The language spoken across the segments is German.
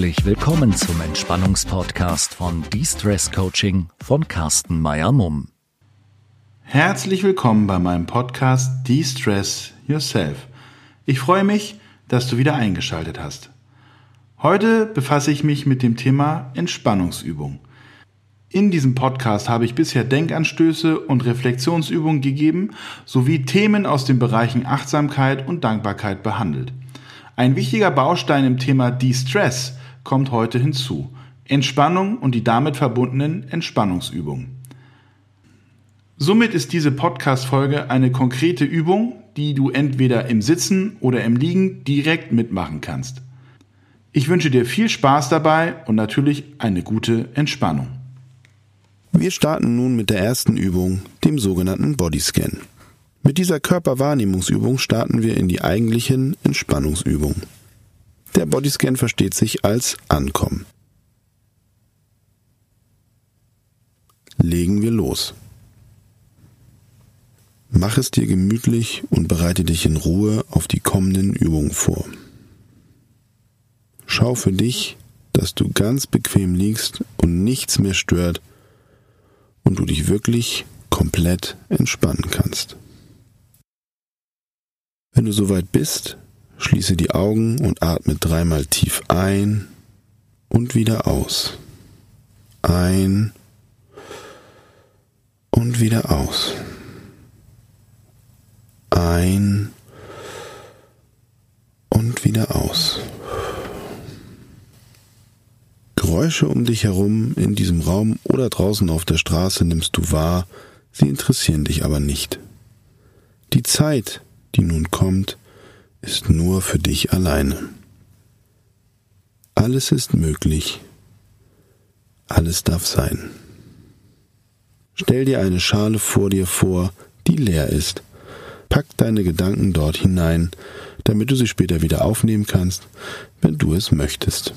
Herzlich willkommen zum Entspannungspodcast von De-Stress Coaching von Carsten Meyer-Mumm. Herzlich willkommen bei meinem Podcast De-Stress Yourself. Ich freue mich, dass du wieder eingeschaltet hast. Heute befasse ich mich mit dem Thema Entspannungsübung. In diesem Podcast habe ich bisher Denkanstöße und Reflexionsübungen gegeben sowie Themen aus den Bereichen Achtsamkeit und Dankbarkeit behandelt. Ein wichtiger Baustein im Thema De-Stress kommt heute hinzu. Entspannung und die damit verbundenen Entspannungsübungen. Somit ist diese Podcast-Folge eine konkrete Übung, die du entweder im Sitzen oder im Liegen direkt mitmachen kannst. Ich wünsche dir viel Spaß dabei und natürlich eine gute Entspannung. Wir starten nun mit der ersten Übung, dem sogenannten Bodyscan. Mit dieser Körperwahrnehmungsübung starten wir in die eigentlichen Entspannungsübungen. Der Bodyscan versteht sich als Ankommen. Legen wir los. Mach es dir gemütlich und bereite dich in Ruhe auf die kommenden Übungen vor. Schau für dich, dass du ganz bequem liegst und nichts mehr stört und du dich wirklich komplett entspannen kannst. Wenn du soweit bist, schließe die Augen und atme dreimal tief ein und wieder aus. Ein und wieder aus. Ein und wieder aus. Geräusche um dich herum in diesem Raum oder draußen auf der Straße nimmst du wahr, sie interessieren dich aber nicht. Die Zeit, die nun kommt, ist nur für dich alleine. Alles ist möglich, alles darf sein. Stell dir eine Schale vor dir vor, die leer ist. Pack deine Gedanken dort hinein, damit du sie später wieder aufnehmen kannst, wenn du es möchtest.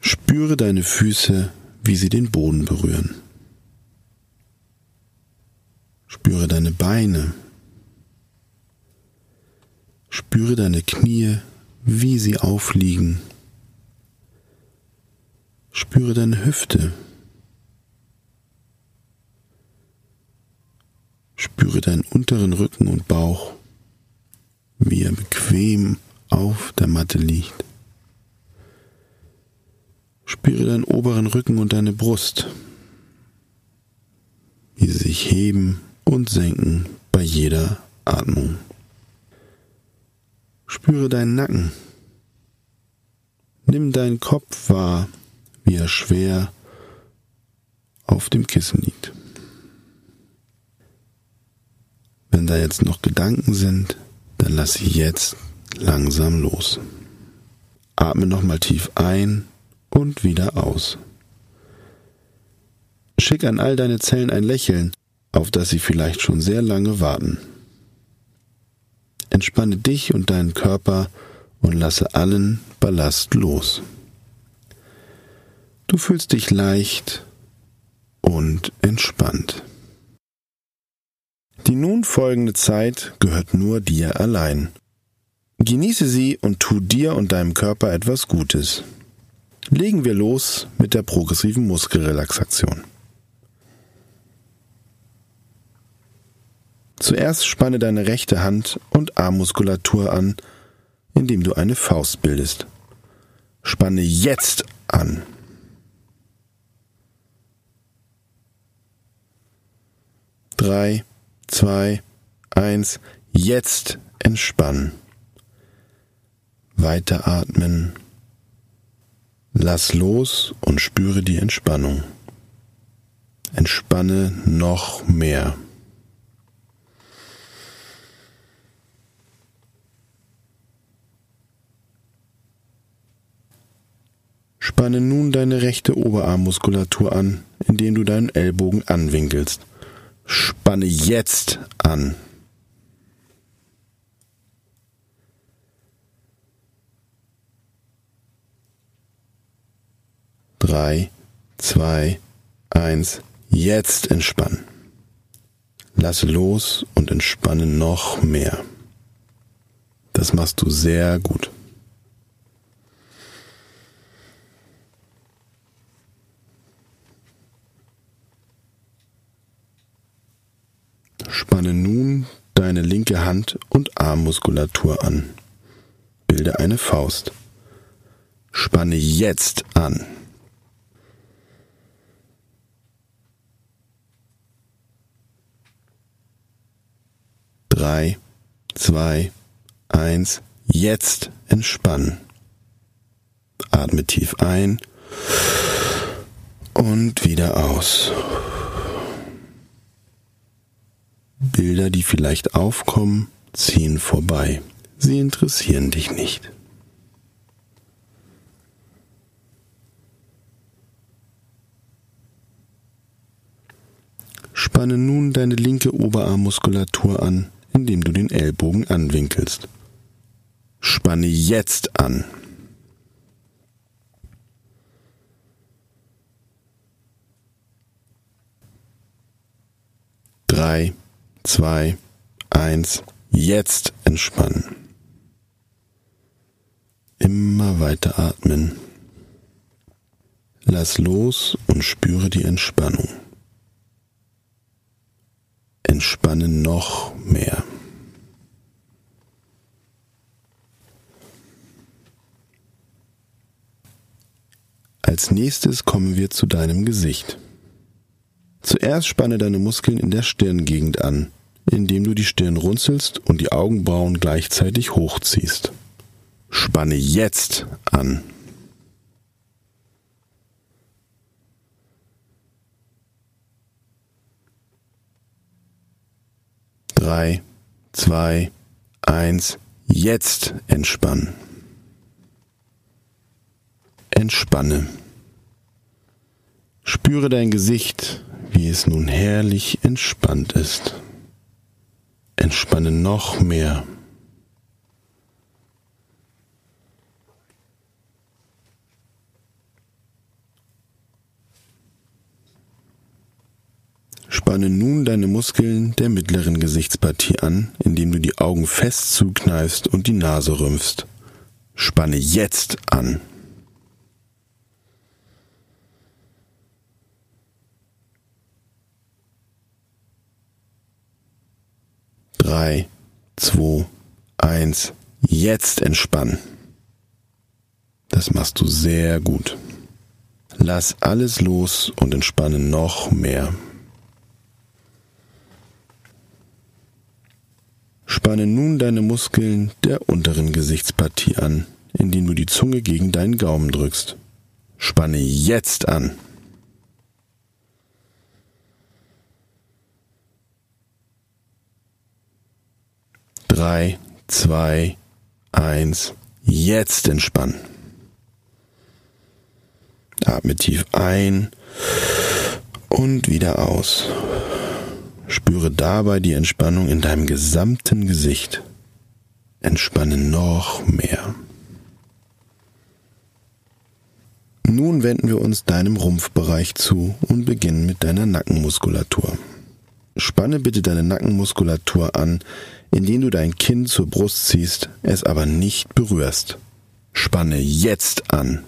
Spüre deine Füße, wie sie den Boden berühren. Spüre deine Beine. Spüre deine Knie, wie sie aufliegen. Spüre deine Hüfte. Spüre deinen unteren Rücken und Bauch, wie er bequem auf der Matte liegt. Spüre deinen oberen Rücken und deine Brust, wie sie sich heben und senken bei jeder Atmung. Spüre deinen Nacken. Nimm deinen Kopf wahr, wie er schwer auf dem Kissen liegt. Wenn da jetzt noch Gedanken sind, dann lass sie jetzt langsam los. Atme nochmal tief ein und wieder aus. Schick an all deine Zellen ein Lächeln, auf das sie vielleicht schon sehr lange warten. Entspanne dich und deinen Körper und lasse allen Ballast los. Du fühlst dich leicht und entspannt. Die nun folgende Zeit gehört nur dir allein. Genieße sie und tu dir und deinem Körper etwas Gutes. Legen wir los mit der progressiven Muskelrelaxation. Zuerst spanne deine rechte Hand und Armmuskulatur an, indem du eine Faust bildest. Spanne jetzt an. Drei, zwei, eins, jetzt entspannen. Weiteratmen. Lass los und spüre die Entspannung. Entspanne noch mehr. Spanne nun deine rechte Oberarmmuskulatur an, indem du deinen Ellbogen anwinkelst. Spanne jetzt an. Drei, zwei, eins. Jetzt entspannen. Lasse los und entspanne noch mehr. Das machst du sehr gut. Spanne nun deine linke Hand und Armmuskulatur an. Bilde eine Faust. Spanne jetzt an. Drei, zwei, eins, jetzt entspannen. Atme tief ein und wieder aus. Bilder, die vielleicht aufkommen, ziehen vorbei. Sie interessieren dich nicht. Spanne nun deine linke Oberarmmuskulatur an, indem du den Ellbogen anwinkelst. Spanne jetzt an. Drei, zwei, eins, jetzt entspannen. Immer weiter atmen. Lass los und spüre die Entspannung. Entspanne noch mehr. Als nächstes kommen wir zu deinem Gesicht. Zuerst spanne deine Muskeln in der Stirngegend an indem du die Stirn runzelst und die Augenbrauen gleichzeitig hochziehst. Spanne jetzt an. Drei, zwei, eins, jetzt entspannen. Entspanne. Spüre dein Gesicht, wie es nun herrlich entspannt ist. Entspanne noch mehr. Spanne nun deine Muskeln der mittleren Gesichtspartie an, indem du die Augen fest zukneifst und die Nase rümpfst. Spanne jetzt an. Drei, zwei, eins, jetzt entspannen. Das machst du sehr gut. Lass alles los und entspanne noch mehr. Spanne nun deine Muskeln der unteren Gesichtspartie an, indem du die Zunge gegen deinen Gaumen drückst. Spanne jetzt an. Drei, zwei, eins, jetzt entspannen. Atme tief ein und wieder aus. Spüre dabei die Entspannung in deinem gesamten Gesicht. Entspanne noch mehr. Nun wenden wir uns deinem Rumpfbereich zu und beginnen mit deiner Nackenmuskulatur. Spanne bitte deine Nackenmuskulatur an, indem du dein Kinn zur Brust ziehst, es aber nicht berührst. Spanne jetzt an.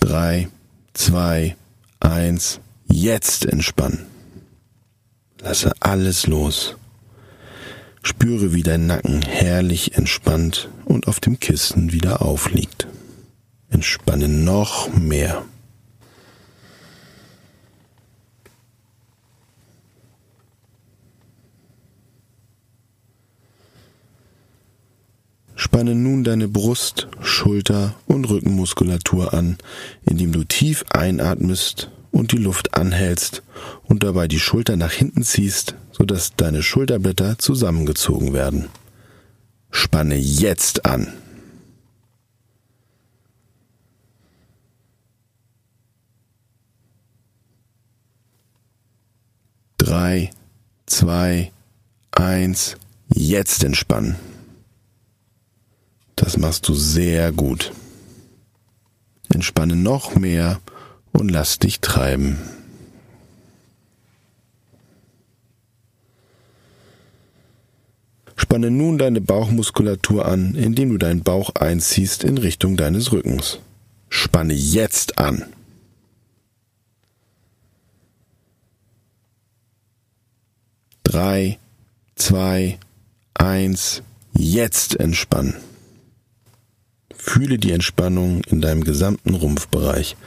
Drei, zwei, eins, jetzt entspannen. Lasse alles los. Spüre, wie dein Nacken herrlich entspannt und auf dem Kissen wieder aufliegt. Entspanne noch mehr. Spanne nun deine Brust, Schulter und Rückenmuskulatur an, indem du tief einatmest und die Luft anhältst und dabei die Schulter nach hinten ziehst, sodass deine Schulterblätter zusammengezogen werden. Spanne jetzt an. Drei, zwei, eins, jetzt entspannen. Das machst du sehr gut. Entspanne noch mehr und lass dich treiben. Spanne nun deine Bauchmuskulatur an, indem du deinen Bauch einziehst in Richtung deines Rückens. Spanne jetzt an. Drei, zwei, eins, jetzt entspannen. Fühle die Entspannung in deinem gesamten Rumpfbereich,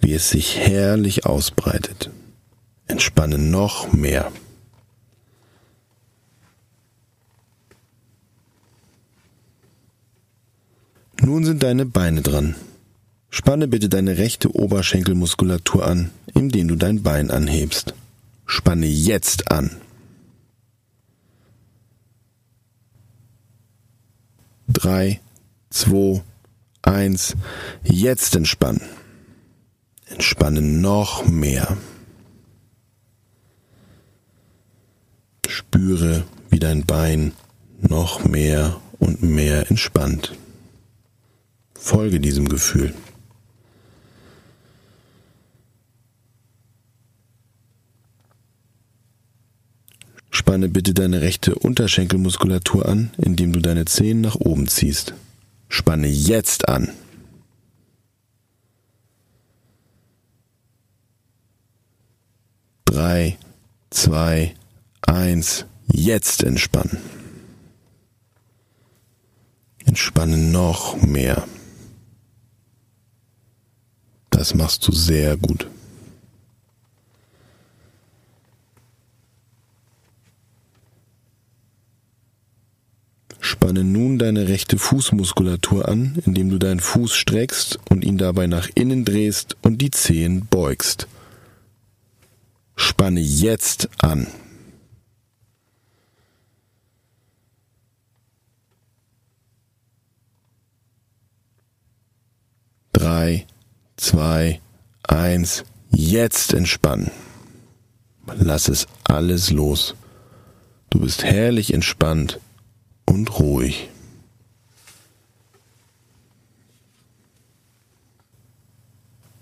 wie es sich herrlich ausbreitet. Entspanne noch mehr. Nun sind deine Beine dran. Spanne bitte deine rechte Oberschenkelmuskulatur an, indem du dein Bein anhebst. Spanne jetzt an. Drei, zwei, eins. Jetzt entspannen. Entspanne noch mehr. Spüre, wie dein Bein noch mehr und mehr entspannt. Folge diesem Gefühl. Spanne bitte deine rechte Unterschenkelmuskulatur an, indem du deine Zehen nach oben ziehst. Spanne jetzt an. Drei, zwei, eins, jetzt entspannen. Entspanne noch mehr. Das machst du sehr gut. Spanne nun deine rechte Fußmuskulatur an, indem du deinen Fuß streckst und ihn dabei nach innen drehst und die Zehen beugst. Spanne jetzt an. Drei, zwei, eins, jetzt entspannen. Lass es alles los. Du bist herrlich entspannt und ruhig.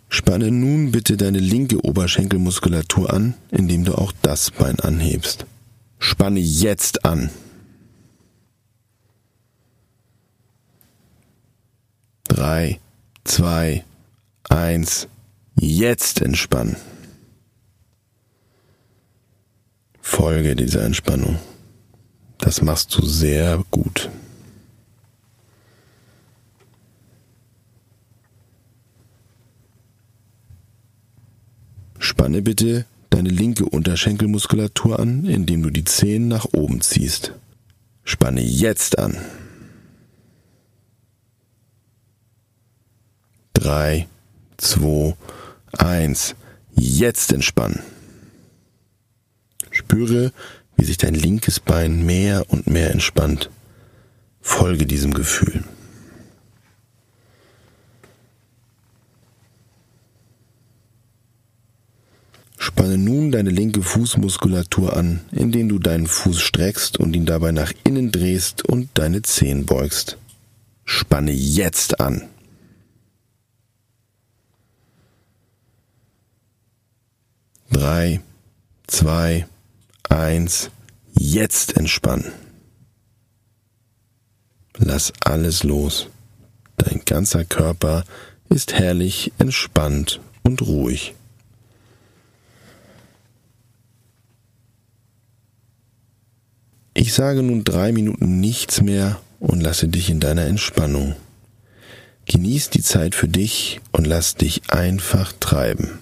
Spanne nun bitte deine linke Oberschenkelmuskulatur an, indem du auch das Bein anhebst. Spanne jetzt an. Drei, zwei, eins. Jetzt entspannen. Folge dieser Entspannung. Das machst du sehr gut. Spanne bitte deine linke Unterschenkelmuskulatur an, indem du die Zehen nach oben ziehst. Spanne jetzt an. Drei, zwei, eins. Jetzt entspannen. Spüre, wie sich dein linkes Bein mehr und mehr entspannt. Folge diesem Gefühl. Spanne nun deine linke Fußmuskulatur an, indem du deinen Fuß streckst und ihn dabei nach innen drehst und deine Zehen beugst. Spanne jetzt an. Drei, zwei, eins, jetzt entspannen. Lass alles los. Dein ganzer Körper ist herrlich entspannt und ruhig. Ich sage nun drei Minuten nichts mehr und lasse dich in deiner Entspannung. Genieß die Zeit für dich und lass dich einfach treiben.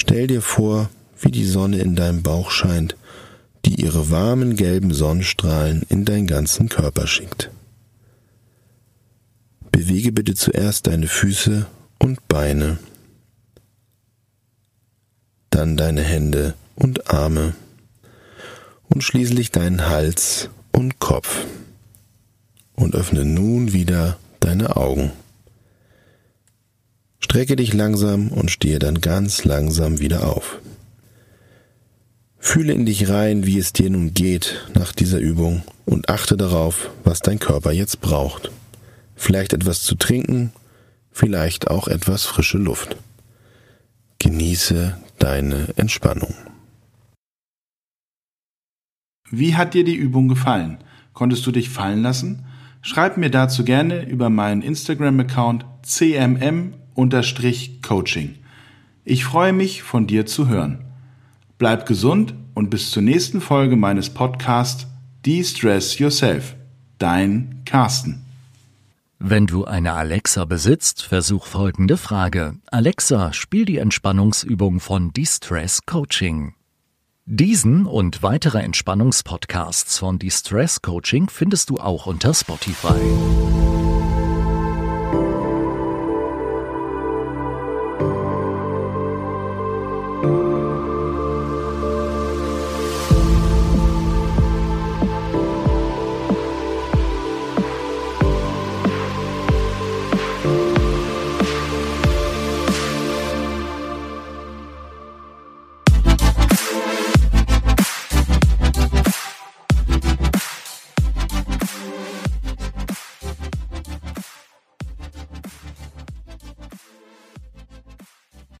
Stell dir vor, wie die Sonne in deinem Bauch scheint, die ihre warmen gelben Sonnenstrahlen in deinen ganzen Körper schickt. Bewege bitte zuerst deine Füße und Beine, dann deine Hände und Arme und schließlich deinen Hals und Kopf und öffne nun wieder deine Augen. Strecke dich langsam und stehe dann ganz langsam wieder auf. Fühle in dich rein, wie es dir nun geht nach dieser Übung und achte darauf, was dein Körper jetzt braucht. Vielleicht etwas zu trinken, vielleicht auch etwas frische Luft. Genieße deine Entspannung. Wie hat dir die Übung gefallen? Konntest du dich fallen lassen? Schreib mir dazu gerne über meinen Instagram-Account cmm-coaching. Ich freue mich, von dir zu hören. Bleib gesund und bis zur nächsten Folge meines Podcasts De-Stress Yourself. Dein Carsten. Wenn du eine Alexa besitzt, versuch folgende Frage. Alexa, spiel die Entspannungsübung von De-Stress Coaching. Diesen und weitere Entspannungspodcasts von Distress Coaching findest du auch unter Spotify.